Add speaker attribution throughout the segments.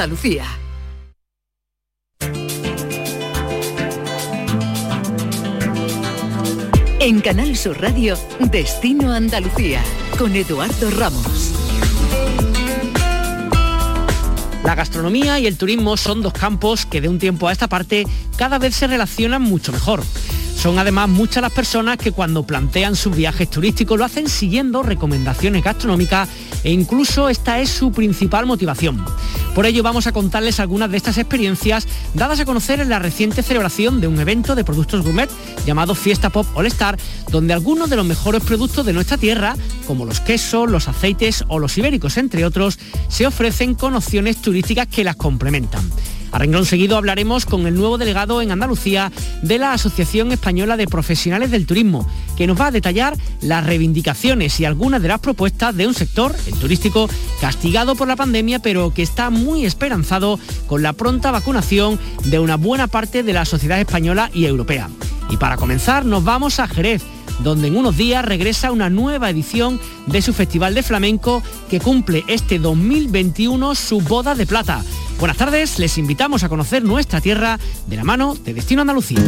Speaker 1: Andalucía. En Canal Sur Radio, Destino Andalucía, con Eduardo Ramos.
Speaker 2: La gastronomía y el turismo son dos campos que de un tiempo a esta parte cada vez se relacionan mucho mejor. Son además muchas las personas que cuando plantean sus viajes turísticos lo hacen siguiendo recomendaciones gastronómicas e incluso esta es su principal motivación. Por ello vamos a contarles algunas de estas experiencias dadas a conocer en la reciente celebración de un evento de productos gourmet llamado Fiesta Pop All Star, donde algunos de los mejores productos de nuestra tierra, como los quesos, los aceites o los ibéricos, entre otros, se ofrecen con opciones turísticas que las complementan. A renglón seguido hablaremos con el nuevo delegado en Andalucía de la Asociación Española de Profesionales del Turismo, que nos va a detallar las reivindicaciones y algunas de las propuestas de un sector, el turístico, castigado por la pandemia, pero que está muy esperanzado con la pronta vacunación de una buena parte de la sociedad española y europea. Y para comenzar nos vamos a Jerez donde en unos días regresa una nueva edición de su Festival de Flamenco que cumple este 2021 su boda de plata. Buenas tardes, les invitamos a conocer nuestra tierra de la mano de Destino Andalucía.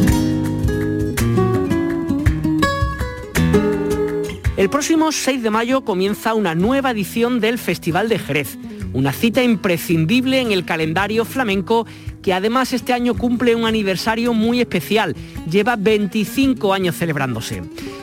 Speaker 2: El próximo 6 de mayo comienza una nueva edición del Festival de Jerez, una cita imprescindible en el calendario flamenco que además este año cumple un aniversario muy especial, lleva 25 años celebrándose.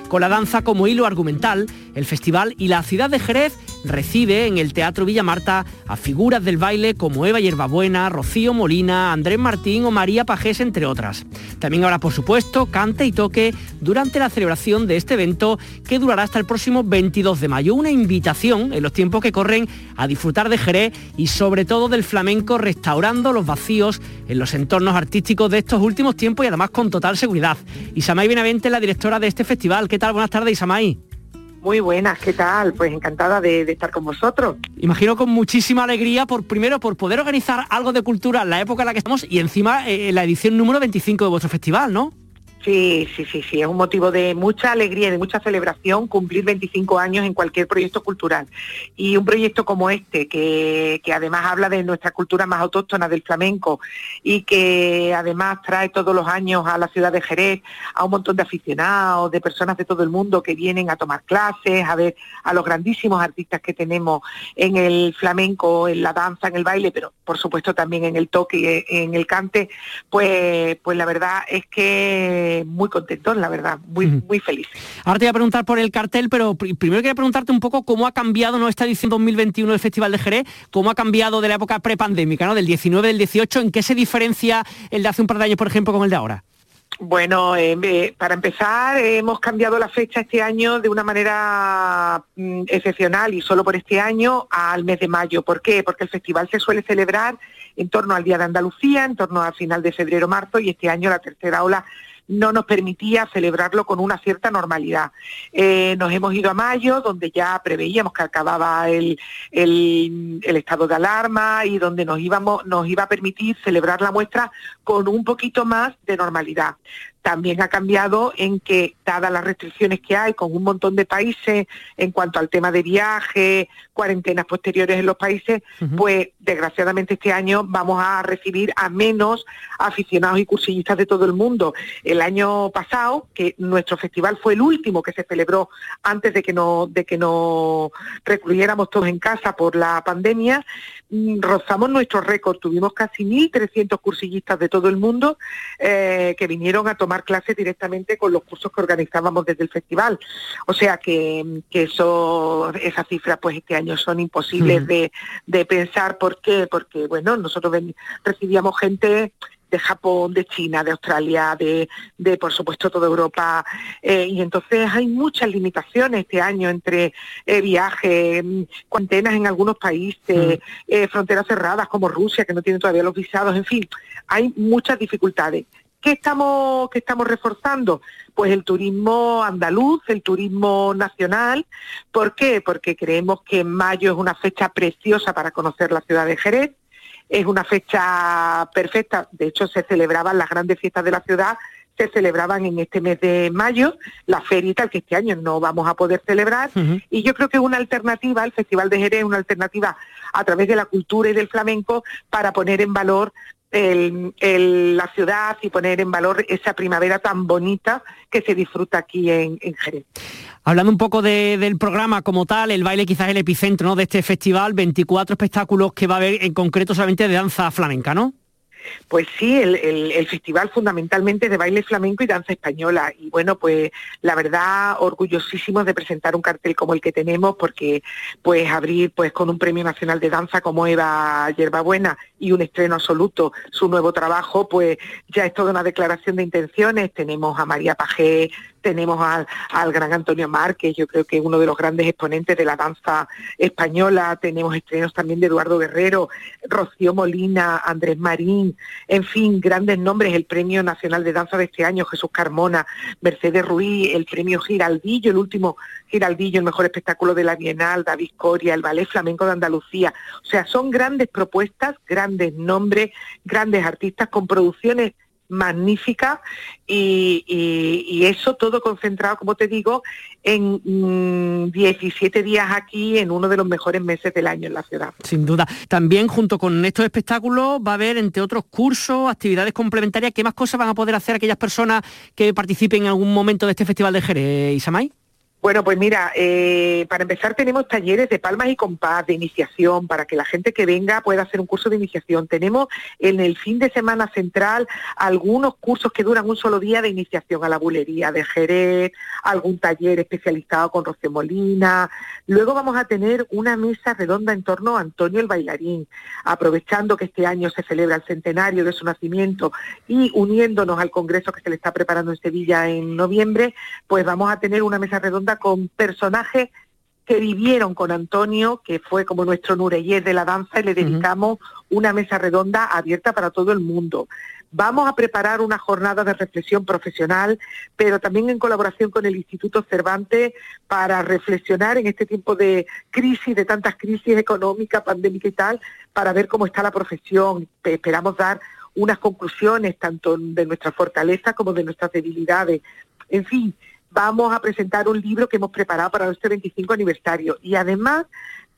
Speaker 2: Con la danza como hilo argumental, el festival y la ciudad de Jerez recibe en el Teatro Villa Marta a figuras del baile como Eva Yerbabuena, Rocío Molina, Andrés Martín o María Pajés, entre otras. También habrá, por supuesto, cante y toque durante la celebración de este evento que durará hasta el próximo 22 de mayo. Una invitación en los tiempos que corren a disfrutar de Jerez y sobre todo del flamenco restaurando los vacíos en los entornos artísticos de estos últimos tiempos y además con total seguridad. Isamay Benavente, la directora de este festival. ¿Qué tal? Buenas tardes, Isamay.
Speaker 3: Muy buenas, ¿qué tal? Pues encantada de, estar con vosotros.
Speaker 2: Imagino con muchísima alegría, por primero, por poder organizar algo de cultura en la época en la que estamos y encima eh, la edición número 25 de vuestro festival, ¿no?
Speaker 3: Sí, sí, sí, sí, es un motivo de mucha alegría y de mucha celebración cumplir 25 años en cualquier proyecto cultural. Y un proyecto como este, que, además habla de nuestra cultura más autóctona del flamenco y que además trae todos los años a la ciudad de Jerez a un montón de aficionados, de personas de todo el mundo que vienen a tomar clases, a ver a los grandísimos artistas que tenemos en el flamenco, en la danza, en el baile, pero por supuesto también en el toque en el cante, pues, pues la verdad es que muy contentos, la verdad, muy, muy felices.
Speaker 2: Ahora te voy a preguntar por el cartel, pero primero quería preguntarte un poco cómo ha cambiado ¿no? esta edición 2021 del Festival de Jerez, cómo ha cambiado de la época prepandémica, ¿no? del 19, del 18, ¿en qué se diferencia el de hace un par de años, por ejemplo, con el de ahora?
Speaker 3: Bueno, eh, para empezar, hemos cambiado la fecha este año de una manera mm, excepcional y solo por este año al mes de mayo. ¿Por qué? Porque el festival se suele celebrar en torno al Día de Andalucía, en torno al final de febrero-marzo y este año la tercera ola no nos permitía celebrarlo con una cierta normalidad. Eh, nos hemos ido a mayo, donde ya preveíamos que acababa el, el, estado de alarma y donde nos, iba a permitir celebrar la muestra con un poquito más de normalidad también ha cambiado en que, dadas las restricciones que hay con un montón de países en cuanto al tema de viaje, cuarentenas posteriores en los países, pues desgraciadamente este año vamos a recibir a menos aficionados y cursillistas de todo el mundo. El año pasado, que nuestro festival fue el último que se celebró antes de que no, de que nos recluyéramos todos en casa por la pandemia, mm, rozamos nuestro récord. Tuvimos casi 1.300 cursillistas de todo el mundo eh, que vinieron a tomar tomar clases directamente con los cursos que organizábamos desde el festival. O sea que, eso, esas cifras pues este año son imposibles de, de pensar. ¿Por qué? Porque, bueno, nosotros recibíamos gente de Japón, de China, de Australia, de, de por supuesto toda Europa. Eh, y entonces hay muchas limitaciones este año entre eh, viajes, cuarentenas en algunos países, eh, fronteras cerradas como Rusia, que no tiene todavía los visados, en fin, hay muchas dificultades. ¿Qué estamos, qué estamos reforzando? Pues el turismo andaluz, el turismo nacional. ¿Por qué? Porque creemos que mayo es una fecha preciosa para conocer la ciudad de Jerez. Es una fecha perfecta. De hecho, se celebraban las grandes fiestas de la ciudad se celebraban en este mes de mayo, la feria y tal, que este año no vamos a poder celebrar. Y yo creo que una alternativa, el Festival de Jerez, una alternativa a través de la cultura y del flamenco para poner en valor la ciudad y poner en valor esa primavera tan bonita que se disfruta aquí en, Jerez.
Speaker 2: Hablando un poco del programa como tal, el baile quizás es el epicentro de este festival, 24 espectáculos que va a haber en concreto solamente de danza flamenca, ¿no?
Speaker 3: Pues sí, el, festival fundamentalmente de baile flamenco y danza española. Y bueno, pues la verdad, orgullosísimos de presentar un cartel como el que tenemos, porque pues abrir pues con un premio nacional de danza como Eva Yerbabuena y un estreno absoluto, su nuevo trabajo, pues ya es toda una declaración de intenciones. Tenemos a María Pajé, tenemos al, gran Antonio Márquez, yo creo que es uno de los grandes exponentes de la danza española, tenemos estrenos también de Eduardo Guerrero, Rocío Molina, Andrés Marín, en fin, grandes nombres, el Premio Nacional de Danza de este año, Jesús Carmona, Mercedes Ruiz, el Premio Giraldillo, el último Giraldillo, el mejor espectáculo de la Bienal, David Coria, el Ballet Flamenco de Andalucía, o sea, son grandes propuestas, grandes nombres, grandes artistas con producciones magnífica y, eso todo concentrado, como te digo, en 17 mm, días aquí en uno de los mejores meses del año en la ciudad.
Speaker 2: Sin duda. También junto con estos espectáculos va a haber, entre otros cursos, actividades complementarias. ¿Qué más cosas van a poder hacer aquellas personas que participen en algún momento de este Festival de Jerez, Isamay?
Speaker 3: Bueno, pues mira, eh, para empezar tenemos talleres de palmas y compás, de iniciación, para que la gente que venga pueda hacer un curso de iniciación. Tenemos en el fin de semana central algunos cursos que duran un solo día de iniciación a la bulería de Jerez, algún taller especializado con Rocío Molina. Luego vamos a tener una mesa redonda en torno a Antonio el bailarín, aprovechando que este año se celebra el centenario de su nacimiento y uniéndonos al congreso que se le está preparando en Sevilla en noviembre, pues vamos a tener una mesa redonda con personajes que vivieron con Antonio, que fue como nuestro Nureyes de la danza, y le dedicamos una mesa redonda abierta para todo el mundo. Vamos a preparar una jornada de reflexión profesional, pero también en colaboración con el Instituto Cervantes para reflexionar en este tiempo de crisis, de tantas crisis económicas, pandémicas y tal, para ver cómo está la profesión. Esperamos dar unas conclusiones tanto de nuestra fortaleza como de nuestras debilidades. En fin, vamos a presentar un libro que hemos preparado para nuestro 25 aniversario. Y además,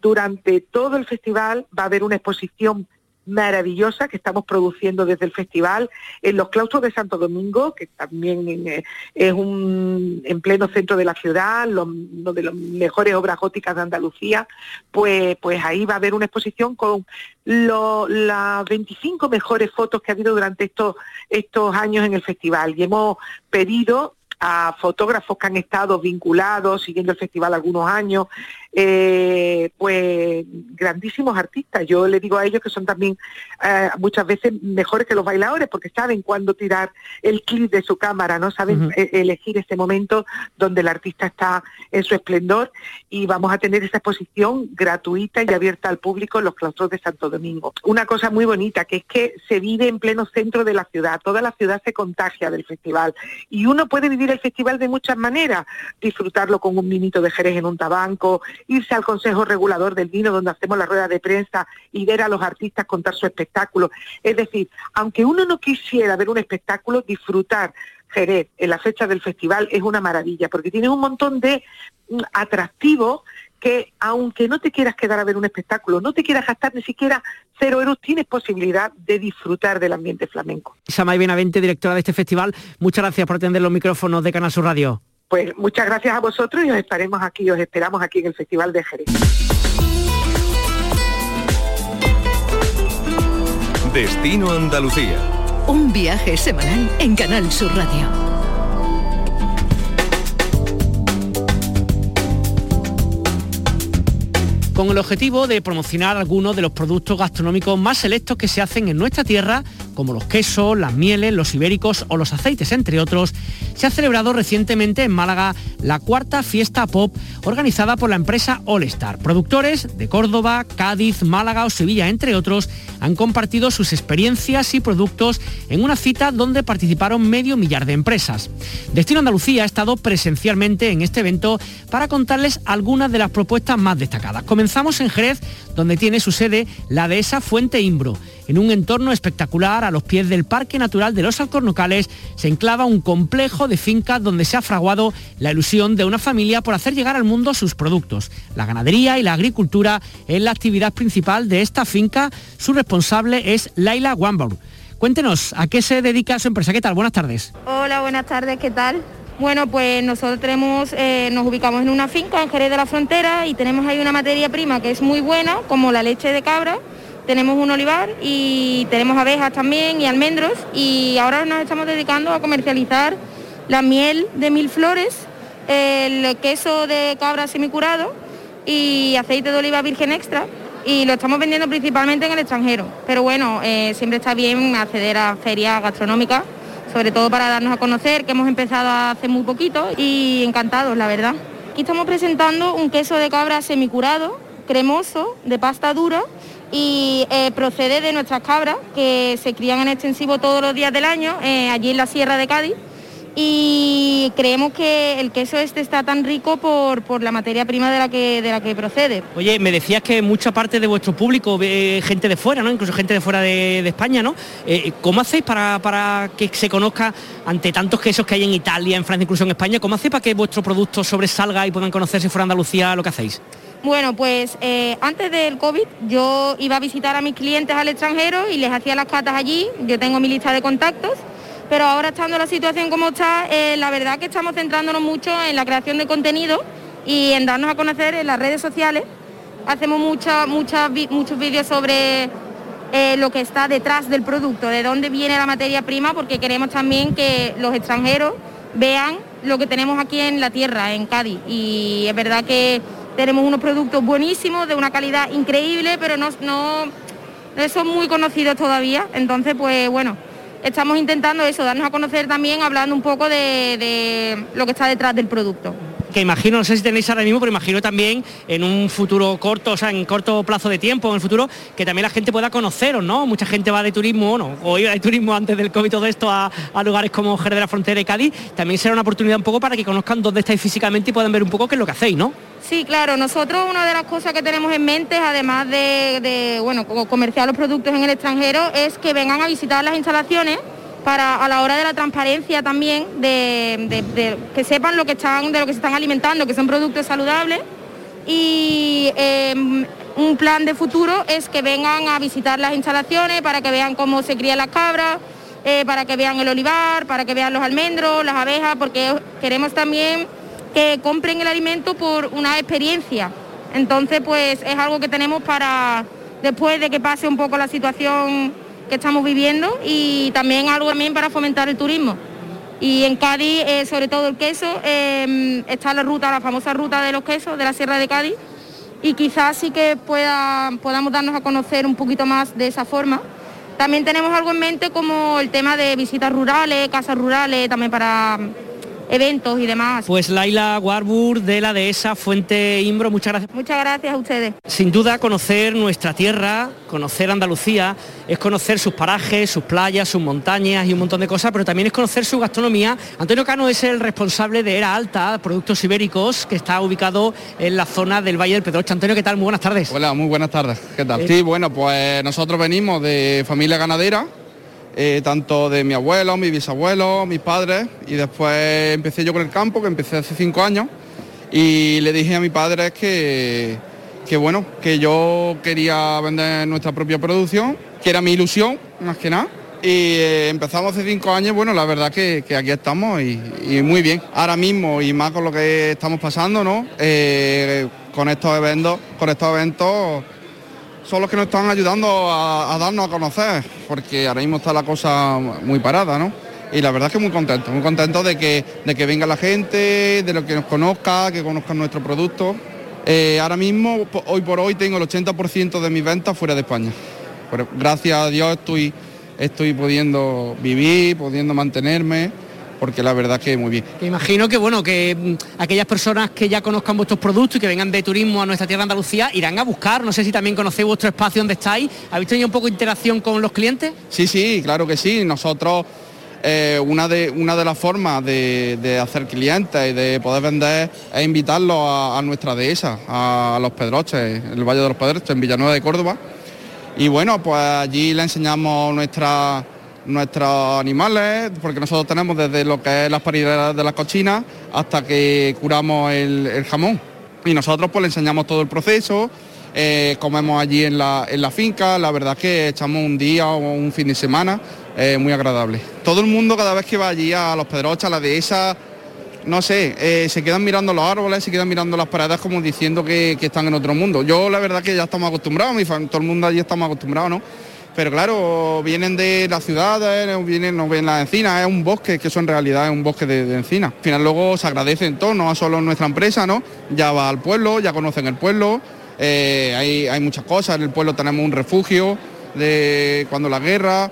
Speaker 3: durante todo el festival va a haber una exposición maravillosa que estamos produciendo desde el festival en los claustros de Santo Domingo, que también eh, es un en pleno centro de la ciudad, uno de las mejores obras góticas de Andalucía, pues, pues ahí va a haber una exposición con las 25 mejores fotos que ha habido durante estos, estos años en el festival. Y hemos pedido a fotógrafos que han estado vinculados, siguiendo el festival algunos años, eh, pues grandísimos artistas. Yo le digo a ellos que son también eh, muchas veces mejores que los bailadores porque saben cuándo tirar el clip de su cámara, no saben e-, elegir ese momento donde el artista está en su esplendor. Y vamos a tener esa exposición gratuita y abierta al público en los claustros de Santo Domingo. Una cosa muy bonita que es que se vive en pleno centro de la ciudad, toda la ciudad se contagia del festival. Y uno puede vivir el festival de muchas maneras, disfrutarlo con un minito de Jerez en un tabanco, irse al Consejo Regulador del Vino donde hacemos la rueda de prensa y ver a los artistas contar su espectáculo. Es decir, aunque uno no quisiera ver un espectáculo, disfrutar Jerez en la fecha del festival es una maravilla, porque tiene un montón de mm, atractivos que aunque no te quieras quedar a ver un espectáculo, no te quieras gastar ni siquiera cero euros, tienes posibilidad de disfrutar del ambiente flamenco.
Speaker 2: Samay Benavente, directora de este festival, muchas gracias por atender los micrófonos de Canal Sur Radio.
Speaker 3: Pues muchas gracias a vosotros y os esperemos aquí, os esperamos aquí en el Festival de Jerez.
Speaker 4: Destino Andalucía.
Speaker 1: Un viaje semanal en Canal Sur Radio.
Speaker 2: con el objetivo de promocionar algunos de los productos gastronómicos más selectos que se hacen en nuestra tierra, como los quesos, las mieles, los ibéricos o los aceites, entre otros, se ha celebrado recientemente en Málaga la cuarta fiesta pop organizada por la empresa All Star. Productores de Córdoba, Cádiz, Málaga o Sevilla, entre otros, han compartido sus experiencias y productos en una cita donde participaron medio millar de empresas. Destino Andalucía ha estado presencialmente en este evento para contarles algunas de las propuestas más destacadas. Comenzamos en Jerez, donde tiene su sede la dehesa Fuente Imbro En un entorno espectacular, a los pies del Parque Natural de los Alcornocales, se enclava un complejo de fincas donde se ha fraguado la ilusión de una familia por hacer llegar al mundo sus productos. La ganadería y la agricultura es la actividad principal de esta finca. Su responsable es Laila Wambor. Cuéntenos, ¿a qué se dedica su empresa? ¿Qué tal? Buenas tardes.
Speaker 5: Hola, buenas tardes, ¿qué tal? Bueno, pues nosotros tenemos, eh, nos ubicamos en una finca en Jerez de la Frontera y tenemos ahí una materia prima que es muy buena, como la leche de cabra. Tenemos un olivar y tenemos abejas también y almendros y ahora nos estamos dedicando a comercializar la miel de mil flores, el queso de cabra semicurado y aceite de oliva virgen extra y lo estamos vendiendo principalmente en el extranjero. Pero bueno, eh, siempre está bien acceder a ferias gastronómicas sobre todo para darnos a conocer, que hemos empezado hace muy poquito y encantados, la verdad. Aquí estamos presentando un queso de cabra semicurado, cremoso, de pasta dura y eh, procede de nuestras cabras que se crían en extensivo todos los días del año, eh, allí en la Sierra de Cádiz y creemos que el queso este está tan rico por, por, la materia prima de la, que, de la que procede.
Speaker 2: Oye, me decías que mucha parte de vuestro público ve gente de fuera, ¿no? Incluso gente de fuera de, de España, ¿no? Eh, ¿Cómo hacéis para, para, que se conozca ante tantos quesos que hay en Italia, en Francia, incluso en España? ¿Cómo hacéis para que vuestro producto sobresalga y puedan conocerse fuera de Andalucía lo que hacéis?
Speaker 5: Bueno, pues eh, antes del COVID yo iba a visitar a mis clientes al extranjero y les hacía las catas allí, yo tengo mi lista de contactos pero ahora estando la situación como está, eh, la verdad que estamos centrándonos mucho en la creación de contenido y en darnos a conocer en las redes sociales. Hacemos mucha, muchos vídeos sobre eh, lo que está detrás del producto, de dónde viene la materia prima, porque queremos también que los extranjeros vean lo que tenemos aquí en la tierra, en Cádiz. Y es verdad que tenemos unos productos buenísimos, de una calidad increíble, pero no, no, no son muy conocidos todavía. Entonces, pues bueno, estamos intentando eso, darnos a conocer también hablando un poco de, lo que está detrás del producto
Speaker 2: que imagino, no sé si tenéis ahora mismo, pero imagino también en un futuro corto, o sea, en corto plazo de tiempo, en el futuro, que también la gente pueda conoceros, ¿no? Mucha gente va de turismo, no, o iba de turismo antes del COVID todo esto a, lugares como Jerez de la Frontera y Cádiz, también será una oportunidad un poco para que conozcan dónde estáis físicamente y puedan ver un poco qué es lo que hacéis, ¿no?
Speaker 5: Sí, claro, nosotros una de las cosas que tenemos en mente, además de, bueno, comerciar los productos en el extranjero, es que vengan a visitar las instalaciones para a la hora de la transparencia también, de, que sepan lo que están, de lo que se están alimentando, que son productos saludables. Y em, un plan de futuro es que vengan a visitar las instalaciones para que vean cómo se crían las cabras, eh, para que vean el olivar, para que vean los almendros, las abejas, porque queremos también que compren el alimento por una experiencia. Entonces, pues es algo que tenemos para, después de que pase un poco la situación que estamos viviendo y también algo también para fomentar el turismo. Y en Cádiz, eh, sobre todo el queso, em, está la ruta, la famosa ruta de los quesos de la Sierra de Cádiz y quizás sí que pueda, podamos darnos a conocer un poquito más de esa forma. También tenemos algo en mente como el tema de visitas rurales, casas rurales, también para eventos y demás.
Speaker 2: Pues Laila Warburg de la dehesa Fuente Imbro, muchas gracias.
Speaker 5: Muchas gracias a ustedes.
Speaker 2: Sin duda conocer nuestra tierra, conocer Andalucía, es conocer sus parajes, sus playas, sus montañas y un montón de cosas, pero también es conocer su gastronomía. Antonio Cano es el responsable de Era Alta, Productos Ibéricos, que está ubicado en la zona del Valle del Pedroche. Antonio, ¿qué tal? Muy buenas tardes.
Speaker 6: Hola, muy buenas tardes. ¿Qué tal? Eh, sí, bueno, pues nosotros venimos de familia ganadera, eh, tanto de mi abuelo, mi bisabuelo, mis padres, y después empecé yo con el campo, que empecé hace cinco años, y le dije a mi padre que, que bueno, que yo quería vender nuestra propia producción, que era mi ilusión, más que nada. Y eh, empezamos hace cinco años, bueno, la verdad que, aquí estamos y, muy bien. Ahora mismo y más con lo que estamos pasando, ¿no? Eh, con estos eventos, con estos eventos son los que nos están ayudando a, darnos a conocer, porque ahora mismo está la cosa muy parada, ¿no? Y la verdad es que muy contento, muy contento de que, de que venga la gente, de lo que nos conozca, que conozcan nuestro producto. Eh, ahora mismo, hoy por hoy, tengo el 80% de mis ventas fuera de España. Pero gracias a Dios estoy, estoy pudiendo vivir, pudiendo mantenerme porque la verdad que muy bien.
Speaker 2: imagino que bueno, que mm, aquellas personas que ya conozcan vuestros productos y que vengan de turismo a nuestra tierra Andalucía irán a buscar, no sé si también conocéis vuestro espacio donde estáis, ¿habéis tenido un poco de interacción con los clientes?
Speaker 6: Sí, sí, claro que sí, nosotros eh, una, de, una de las formas de, hacer clientes y de poder vender es invitarlos a, nuestra dehesa, a, los Pedroches, el Valle de los Pedroches, en Villanueva de Córdoba. Y bueno, pues allí le enseñamos nuestra, nuestros animales, porque nosotros tenemos desde lo que es las parideras de las cochinas hasta que curamos el, jamón. Y nosotros pues le enseñamos todo el proceso, eh, comemos allí en la, en la finca, la verdad que echamos un día o un fin de semana eh, muy agradable. Todo el mundo cada vez que va allí a los Pedrochas, a la dehesa, no sé, eh, se quedan mirando los árboles, se quedan mirando las paradas como diciendo que, están en otro mundo. Yo la verdad que ya estamos acostumbrados, mi todo el mundo allí estamos acostumbrados, ¿no? Pero claro, vienen de las ciudades, vienen, no ven las encinas, es un bosque, que eso en realidad es un bosque de, de encinas. Al final luego se agradecen todo, no solo nuestra empresa, ¿no? Ya va al pueblo, ya conocen el pueblo, eh, hay, hay muchas cosas, en el pueblo tenemos un refugio de cuando la guerra,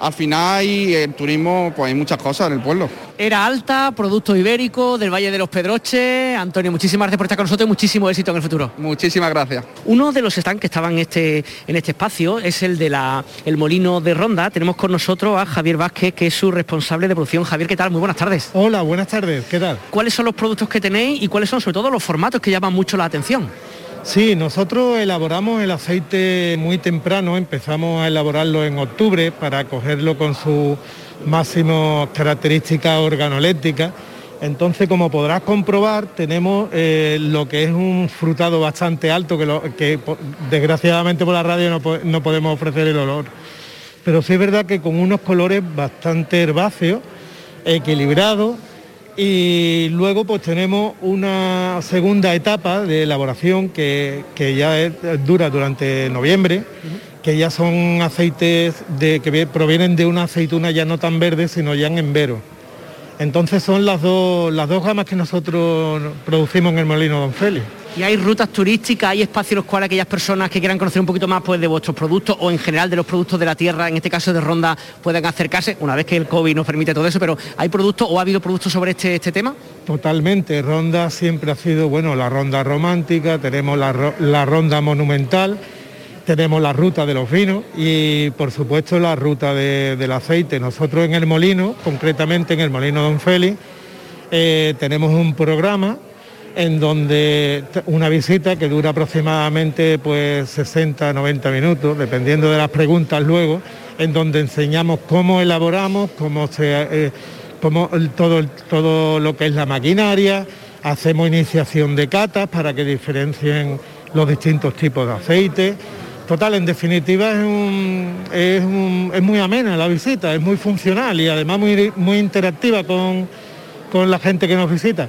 Speaker 6: al final hay el turismo, pues hay muchas cosas en el pueblo.
Speaker 2: Era alta, producto ibérico del Valle de los Pedroches. Antonio, muchísimas gracias por estar con nosotros y muchísimo éxito en el futuro.
Speaker 6: Muchísimas gracias.
Speaker 2: Uno de los stands que estaban en este, en este espacio es el de la, el Molino de Ronda. Tenemos con nosotros a Javier Vázquez, que es su responsable de producción. Javier, ¿qué tal? Muy buenas tardes.
Speaker 7: Hola, buenas tardes. ¿Qué tal?
Speaker 2: ¿Cuáles son los productos que tenéis y cuáles son sobre todo los formatos que llaman mucho la atención?
Speaker 7: Sí, nosotros elaboramos el aceite muy temprano, empezamos a elaborarlo en octubre para cogerlo con sus máximas características organolépticas. Entonces, como podrás comprobar, tenemos eh, lo que es un frutado bastante alto, que, desgraciadamente por la radio no, no podemos ofrecer el olor. Pero sí es verdad que con unos colores bastante herbáceos, equilibrados, y luego pues tenemos una segunda etapa de elaboración que, ya dura durante noviembre, que ya son aceites de, que provienen de una aceituna ya no tan verde, sino ya en embero. Entonces son las dos, las dos gamas que nosotros producimos en el molino Don Félix.
Speaker 2: ¿Y hay rutas turísticas, hay espacios en los cuales aquellas personas que quieran conocer un poquito más pues, de vuestros productos o en general de los productos de la tierra, en este caso de Ronda, puedan acercarse, una vez que el COVID nos permite todo eso, pero ¿hay productos o ha habido productos sobre este, este tema?
Speaker 7: Totalmente, Ronda siempre ha sido, bueno, la ronda romántica, tenemos la, ronda monumental, tenemos la ruta de los vinos y por supuesto la ruta del aceite. Nosotros en el molino, concretamente en el molino Don Félix, eh, tenemos un programa en donde una visita que dura aproximadamente pues 60, 90 minutos, dependiendo de las preguntas luego, en donde enseñamos cómo elaboramos, cómo se eh, todo, todo lo que es la maquinaria, hacemos iniciación de catas para que diferencien los distintos tipos de aceite. Total, en definitiva es, muy amena la visita, es muy funcional y además muy, muy interactiva con, con la gente que nos visita.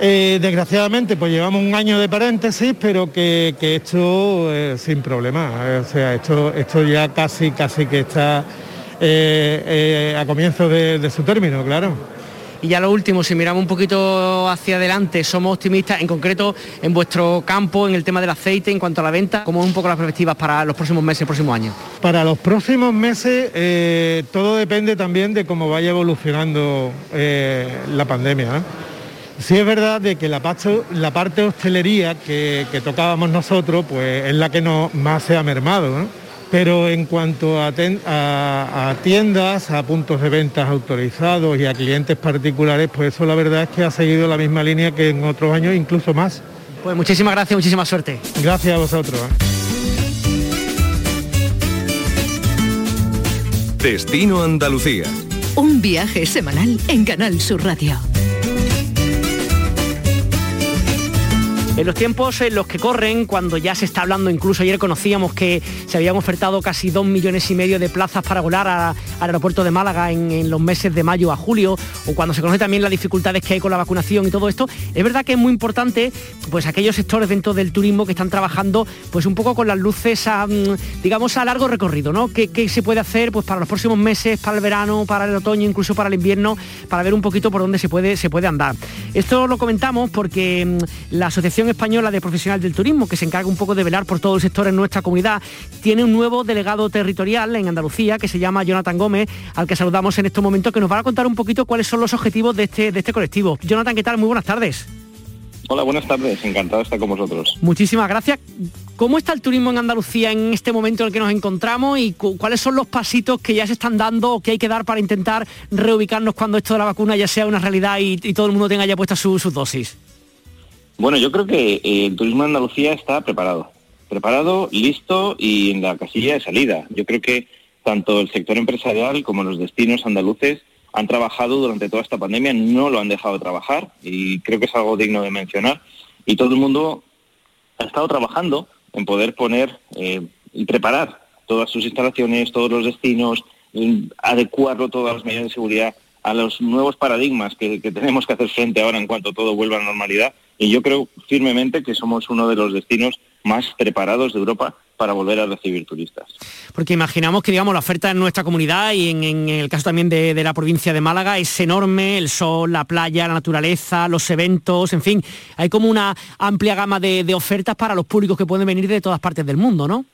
Speaker 7: Eh, desgraciadamente, pues llevamos un año de paréntesis, pero que, esto eh, sin problema. Eh, o sea, esto, esto ya casi, casi que está a comienzo de, su término, claro.
Speaker 2: Y ya lo último, si miramos un poquito hacia adelante, somos optimistas, en concreto en vuestro campo, en el tema del aceite, en cuanto a la venta, ¿cómo un poco las perspectivas para los próximos meses, próximos años?
Speaker 7: Para los próximos meses todo depende también de cómo vaya evolucionando la pandemia. Sí es verdad de que la parte, la parte hostelería que, tocábamos nosotros, pues es la que no, más se ha mermado, Pero en cuanto a, tiendas, a puntos de ventas autorizados y a clientes particulares, pues eso la verdad es que ha seguido la misma línea que en otros años, incluso más.
Speaker 2: Pues muchísimas gracias, muchísima suerte.
Speaker 7: Gracias a vosotros. ¿eh?
Speaker 4: Destino Andalucía.
Speaker 1: Un viaje semanal en Canal Sur Radio.
Speaker 2: En los tiempos en los que corren, cuando ya se está hablando, incluso ayer conocíamos que se habían ofertado casi dos millones y medio de plazas para volar al aeropuerto de Málaga en, los meses de mayo a julio, o cuando se conoce también las dificultades que hay con la vacunación y todo esto, es verdad que es muy importante pues aquellos sectores dentro del turismo que están trabajando pues un poco con las luces a, mm, digamos a largo recorrido, ¿no? ¿Qué, se puede hacer pues para los próximos meses, para el verano, para el otoño, incluso para el invierno, para ver un poquito por dónde se puede, se puede andar? Esto lo comentamos porque mm, la Asociación Española de Profesionales del Turismo, que se encarga un poco de velar por todo el sector en nuestra comunidad, tiene un nuevo delegado territorial en Andalucía que se llama Jonathan Gómez, al que saludamos en estos momentos, que nos va a contar un poquito cuáles son los objetivos de este, de este colectivo. Jonathan, ¿qué tal? Muy buenas tardes.
Speaker 8: Hola, buenas tardes, encantado de estar con vosotros.
Speaker 2: Muchísimas gracias. ¿Cómo está el turismo en Andalucía en este momento en el que nos encontramos y cuáles son los pasitos que ya se están dando o que hay que dar para intentar reubicarnos cuando esto de la vacuna ya sea una realidad y, todo el mundo tenga ya puesta sus su dosis?
Speaker 8: Bueno, yo creo que eh, el turismo de Andalucía está preparado. preparado, listo y en la casilla de salida. Yo creo que tanto el sector empresarial como los destinos andaluces han trabajado durante toda esta pandemia, no lo han dejado de trabajar y creo que es algo digno de mencionar. Y todo el mundo ha estado trabajando en poder poner eh, y preparar todas sus instalaciones, todos los destinos, adecuarlo todas las medidas de seguridad a los nuevos paradigmas que, tenemos que hacer frente ahora en cuanto todo vuelva a la normalidad. Y yo creo firmemente que somos uno de los destinos más preparados de Europa para volver a recibir turistas.
Speaker 2: Porque imaginamos que digamos la oferta en nuestra comunidad y en, el caso también de, la provincia de Málaga es enorme, el sol, la playa, la naturaleza, los eventos, en fin, hay como una amplia gama de, de ofertas para los públicos que pueden venir de todas partes del mundo, ¿no?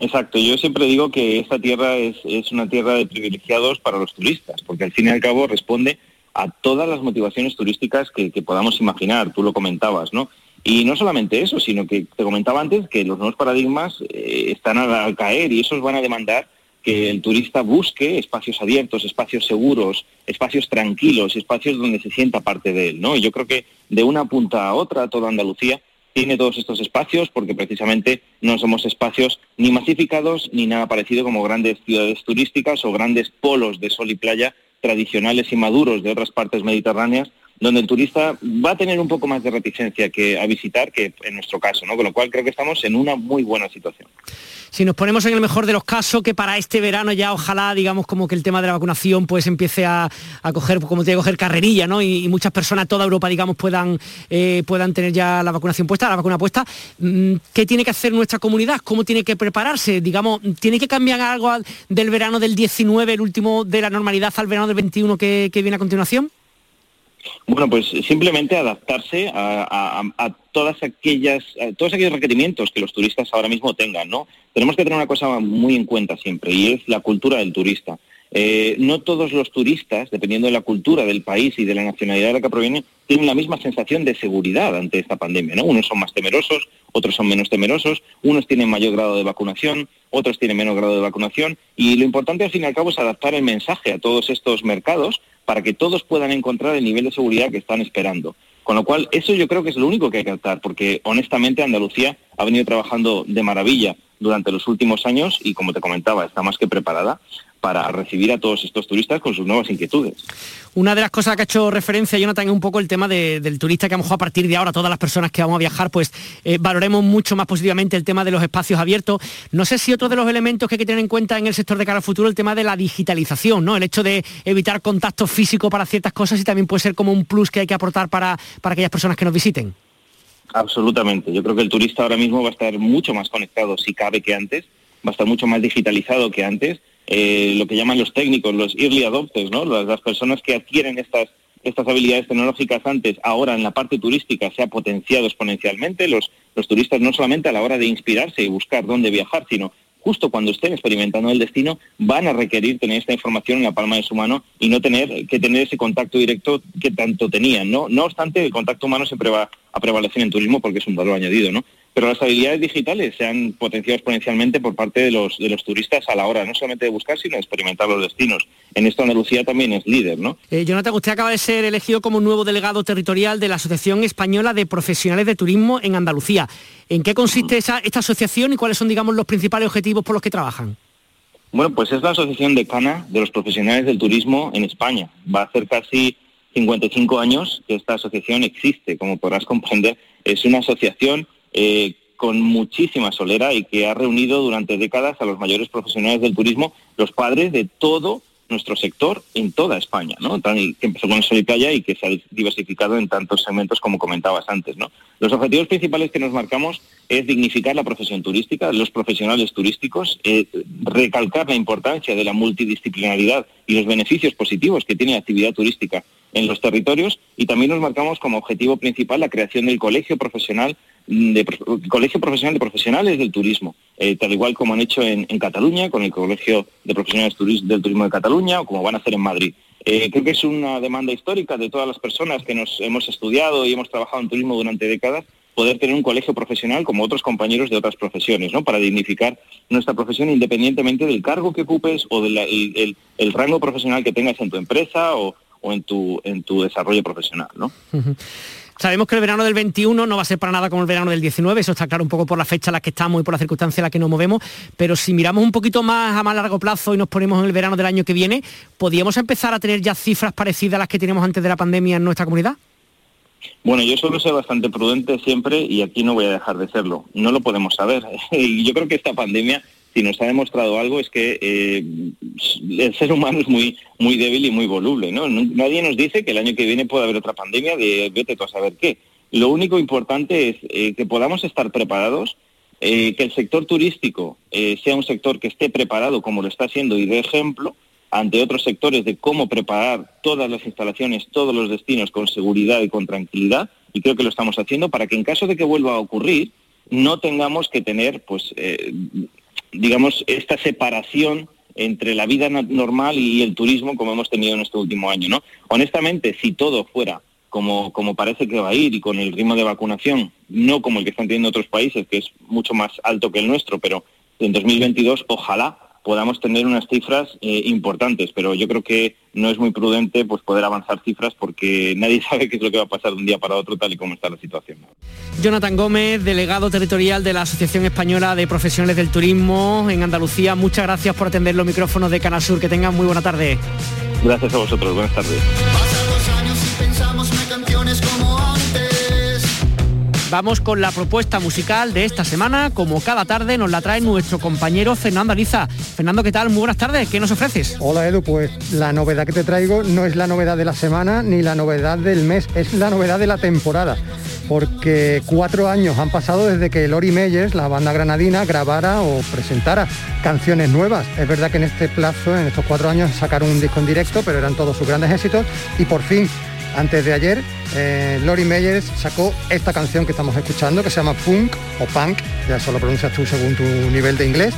Speaker 8: Exacto, yo siempre digo que esta tierra es, una tierra de privilegiados para los turistas, porque al fin y al cabo responde a todas las motivaciones turísticas que, podamos imaginar, tú lo comentabas, ¿no? Y no solamente eso, sino que te comentaba antes que los nuevos paradigmas eh, están al caer y esos van a demandar que el turista busque espacios abiertos, espacios seguros, espacios tranquilos, espacios donde se sienta parte de él, ¿no? Y yo creo que de una punta a otra, toda Andalucía tiene todos estos espacios porque precisamente no somos espacios ni masificados ni nada parecido como grandes ciudades turísticas o grandes polos de sol y playa tradicionales y maduros de otras partes mediterráneas donde el turista va a tener un poco más de reticencia que a visitar que en nuestro caso, ¿no? Con lo cual creo que estamos en una muy buena situación
Speaker 2: si nos ponemos en el mejor de los casos, que para este verano ya ojalá, digamos, como que el tema de la vacunación pues empiece a, coger, como tiene que coger carrerilla, ¿no? Y, muchas personas, toda Europa, digamos, puedan, eh, puedan tener ya la vacunación puesta, la vacuna puesta. Mm, ¿Qué tiene que hacer nuestra comunidad? ¿Cómo tiene que prepararse? Digamos, ¿tiene que cambiar algo del verano del 19, el último de la normalidad, al verano del 21 que viene a continuación?
Speaker 8: Bueno, pues simplemente adaptarse a, todas aquellas, todos aquellos requerimientos que los turistas ahora mismo tengan, ¿no? Tenemos que tener una cosa muy en cuenta siempre y es la cultura del turista. Eh, no todos los turistas, dependiendo de la cultura del país y de la nacionalidad de la que provienen, tienen la misma sensación de seguridad ante esta pandemia. ¿no? Unos son más temerosos, otros son menos temerosos, unos tienen mayor grado de vacunación, otros tienen menos grado de vacunación. Y lo importante al fin y al cabo es adaptar el mensaje a todos estos mercados para que todos puedan encontrar el nivel de seguridad que están esperando. Con lo cual, eso yo creo que es lo único que hay que tratar, porque honestamente Andalucía ha venido trabajando de maravilla durante los últimos años y, como te comentaba, está más que preparada para recibir a todos estos turistas con sus nuevas inquietudes.
Speaker 2: Una de las cosas que ha hecho referencia Jonathan es un poco el tema del turista que a lo mejor a partir de ahora todas las personas que vamos a viajar pues eh, valoremos mucho más positivamente el tema de los espacios abiertos. No sé si otro de los elementos que hay que tener en cuenta en el sector de cara al futuro el tema de la digitalización, ¿no? El hecho de evitar contacto físico para ciertas cosas y también puede ser como un plus que hay que aportar para, para aquellas personas que nos visiten.
Speaker 8: Absolutamente. Yo creo que el turista ahora mismo va a estar mucho más conectado, si cabe, que antes, va a estar mucho más digitalizado que antes eh, lo que llaman los técnicos, los early adopters, ¿no? las, personas que adquieren estas, estas habilidades tecnológicas antes, ahora en la parte turística se ha potenciado exponencialmente. Los, los turistas no solamente a la hora de inspirarse y buscar dónde viajar, sino justo cuando estén experimentando el destino, van a requerir tener esta información en la palma de su mano y no tener que tener ese contacto directo que tanto tenían. No, no obstante, el contacto humano siempre va a prevalecer en turismo porque es un valor añadido, ¿no? Pero las habilidades digitales se han potenciado exponencialmente por parte de los, de los turistas a la hora no solamente de buscar, sino de experimentar los destinos. En esto Andalucía también es líder, ¿no?
Speaker 2: Eh, Jonathan, usted acaba de ser elegido como nuevo delegado territorial de la Asociación Española de Profesionales de Turismo en Andalucía. ¿En qué consiste esa, esta asociación y cuáles son, digamos, los principales objetivos por los que trabajan?
Speaker 8: Bueno, pues es la asociación decana de los profesionales del turismo en España. Va a hacer casi 55 años que esta asociación existe, como podrás comprender. Es una asociación eh, con muchísima solera y que ha reunido durante décadas a los mayores profesionales del turismo, los padres de todo nuestro sector en toda España, ¿no? que empezó con el sol y playa y que se ha diversificado en tantos segmentos como comentabas antes, ¿no? Los objetivos principales que nos marcamos es dignificar la profesión turística, los profesionales turísticos, eh, recalcar la importancia de la multidisciplinaridad y los beneficios positivos que tiene la actividad turística en los territorios y también nos marcamos como objetivo principal la creación del colegio profesional de colegio profesional de profesionales del turismo, eh, tal igual como han hecho en, Cataluña con el colegio de profesionales del turismo de Cataluña o como van a hacer en Madrid. Eh, creo que es una demanda histórica de todas las personas que nos hemos estudiado y hemos trabajado en turismo durante décadas poder tener un colegio profesional como otros compañeros de otras profesiones, ¿no? Para dignificar nuestra profesión independientemente del cargo que ocupes o del el, rango profesional que tengas en tu empresa o, o en tu, en tu desarrollo profesional. ¿no?
Speaker 2: Sabemos que el verano del 21 no va a ser para nada como el verano del 19, eso está claro un poco por la fecha en la que estamos y por la circunstancia en la que nos movemos, pero si miramos un poquito más a más largo plazo y nos ponemos en el verano del año que viene, ¿podríamos empezar a tener ya cifras parecidas a las que teníamos antes de la pandemia en nuestra comunidad?
Speaker 8: Bueno, yo suelo ser bastante prudente siempre y aquí no voy a dejar de serlo. No lo podemos saber. Yo creo que esta pandemia si nos ha demostrado algo es que eh, el ser humano es muy, muy débil y muy voluble. Nadie nos dice que el año que viene puede haber otra pandemia de vete tú a saber qué. Lo único importante es eh, que podamos estar preparados, eh, que el sector turístico sea un sector que esté preparado como lo está haciendo y de ejemplo ante otros sectores de cómo preparar todas las instalaciones, todos los destinos con seguridad y con tranquilidad. Y creo que lo estamos haciendo para que en caso de que vuelva a ocurrir, no tengamos que tener pues digamos, esta separación entre la vida normal y el turismo como hemos tenido en este último año, ¿no? Honestamente, si todo fuera como, como parece que va a ir y con el ritmo de vacunación, no como el que están teniendo otros países, que es mucho más alto que el nuestro, pero en 2022 ojalá podamos tener unas cifras eh, importantes, pero yo creo que no es muy prudente pues poder avanzar cifras porque nadie sabe qué es lo que va a pasar de un día para otro tal y como está la situación.
Speaker 2: Jonathan Gómez, delegado territorial de la Asociación Española de Profesionales del Turismo en Andalucía, muchas gracias por atender los micrófonos de Canal Sur. Que tengan muy buena tarde.
Speaker 8: Gracias a vosotros, buenas tardes.
Speaker 2: Vamos con la propuesta musical de esta semana. Como cada tarde nos la trae nuestro compañero Fernando Ariza. Fernando, ¿qué tal? Muy buenas tardes. ¿Qué nos ofreces?
Speaker 9: Hola Edu, pues la novedad que te traigo no es la novedad de la semana ni la novedad del mes, es la novedad de la temporada. Porque cuatro años han pasado desde que Lori Meyers, la banda granadina, grabara o presentara canciones nuevas. Es verdad que en este plazo, en estos cuatro años, sacaron un disco en directo, pero eran todos sus grandes éxitos y por fin antes de ayer, eh, Lori Meyers sacó esta canción que estamos escuchando, que se llama Punk o Punk, ya eso lo pronuncias tú según tu nivel de inglés,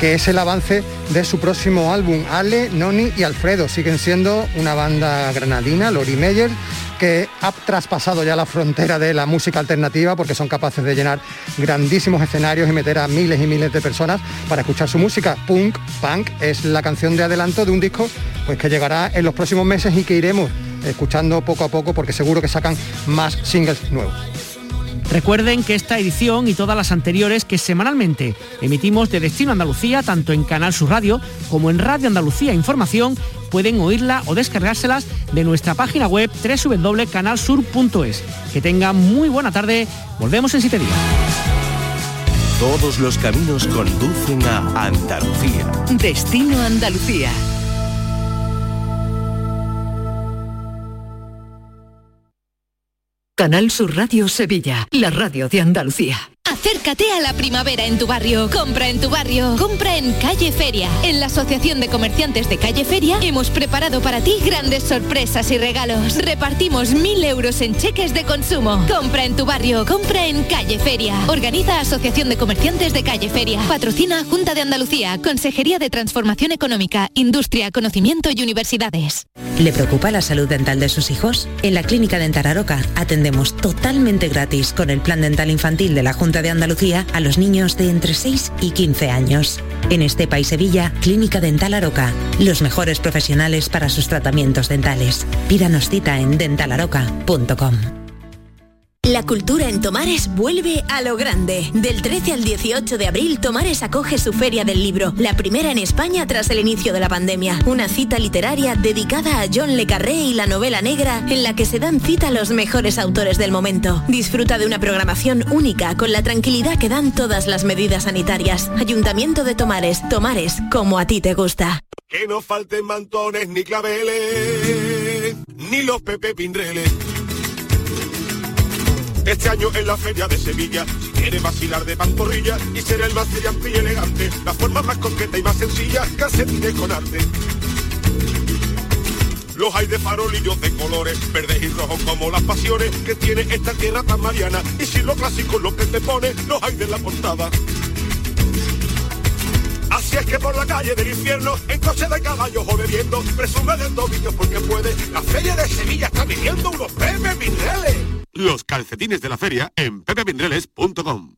Speaker 9: que es el avance de su próximo álbum. Ale, Noni y Alfredo siguen siendo una banda granadina, Lori Meyers, que ha traspasado ya la frontera de la música alternativa porque son capaces de llenar grandísimos escenarios y meter a miles y miles de personas para escuchar su música. Punk, Punk es la canción de adelanto de un disco pues que llegará en los próximos meses y que iremos escuchando poco a poco porque seguro que sacan más singles nuevos.
Speaker 2: Recuerden que esta edición y todas las anteriores que semanalmente emitimos de Destino Andalucía, tanto en Canal Sur Radio como en Radio Andalucía Información, pueden oírla o descargárselas de nuestra página web www.canalsur.es. Que tengan muy buena tarde. Volvemos en siete días.
Speaker 4: Todos los caminos conducen a Andalucía.
Speaker 1: Destino Andalucía. Canal Sur Radio Sevilla, la radio de Andalucía.
Speaker 10: Acércate a la primavera en tu barrio. Compra en tu barrio. Compra en Calle Feria. En la Asociación de Comerciantes de Calle Feria hemos preparado para ti grandes sorpresas y regalos. Repartimos mil euros en cheques de consumo. Compra en tu barrio. Compra en Calle Feria. Organiza Asociación de Comerciantes de Calle Feria. Patrocina Junta de Andalucía. Consejería de Transformación Económica, Industria, Conocimiento y Universidades.
Speaker 11: ¿Le preocupa la salud dental de sus hijos? En la Clínica Dental Aroca atendemos totalmente gratis con el Plan Dental Infantil de la Junta de Andalucía a los niños de entre 6 y 15 años. En este país Sevilla, Clínica Dental Aroca, los mejores profesionales para sus tratamientos dentales. Pídanos cita en dentalaroca.com.
Speaker 10: La cultura en Tomares vuelve a lo grande. Del 13 al 18 de abril, Tomares acoge su Feria del Libro, la primera en España tras el inicio de la pandemia. Una cita literaria dedicada a John Le Carré y la novela negra, en la que se dan cita los mejores autores del momento. Disfruta de una programación única con la tranquilidad que dan todas las medidas sanitarias. Ayuntamiento de Tomares, Tomares, como a ti te gusta.
Speaker 12: Que no falten mantones ni claveles, ni los Pepe Pindreles este año en la Feria de Sevilla, si quieres vacilar de pantorrilla y ser el más brillante y elegante, la forma más concreta y más sencilla, calcetines con arte. Los hay de farolillos de colores, verdes y rojos como las pasiones que tiene esta tierra tan mariana. Y si lo clásico lo que te pone, los hay de la portada. Así es que por la calle del infierno, en coche de caballos o bebiendo, presume de tobillos porque puede. La feria de Sevilla está viviendo unos Pepe Mineles.
Speaker 13: Los calcetines de la feria en pepepindreles.com.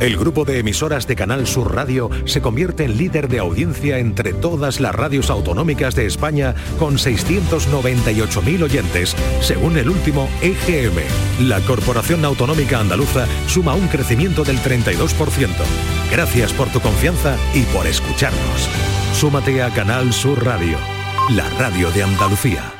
Speaker 13: El grupo de emisoras de Canal Sur Radio se convierte en líder de audiencia entre todas las radios autonómicas de España con 698.000 oyentes, según el último EGM. La Corporación Autonómica Andaluza suma un crecimiento del 32%. Gracias por tu confianza y por escucharnos. Súmate a Canal Sur Radio, la radio de Andalucía.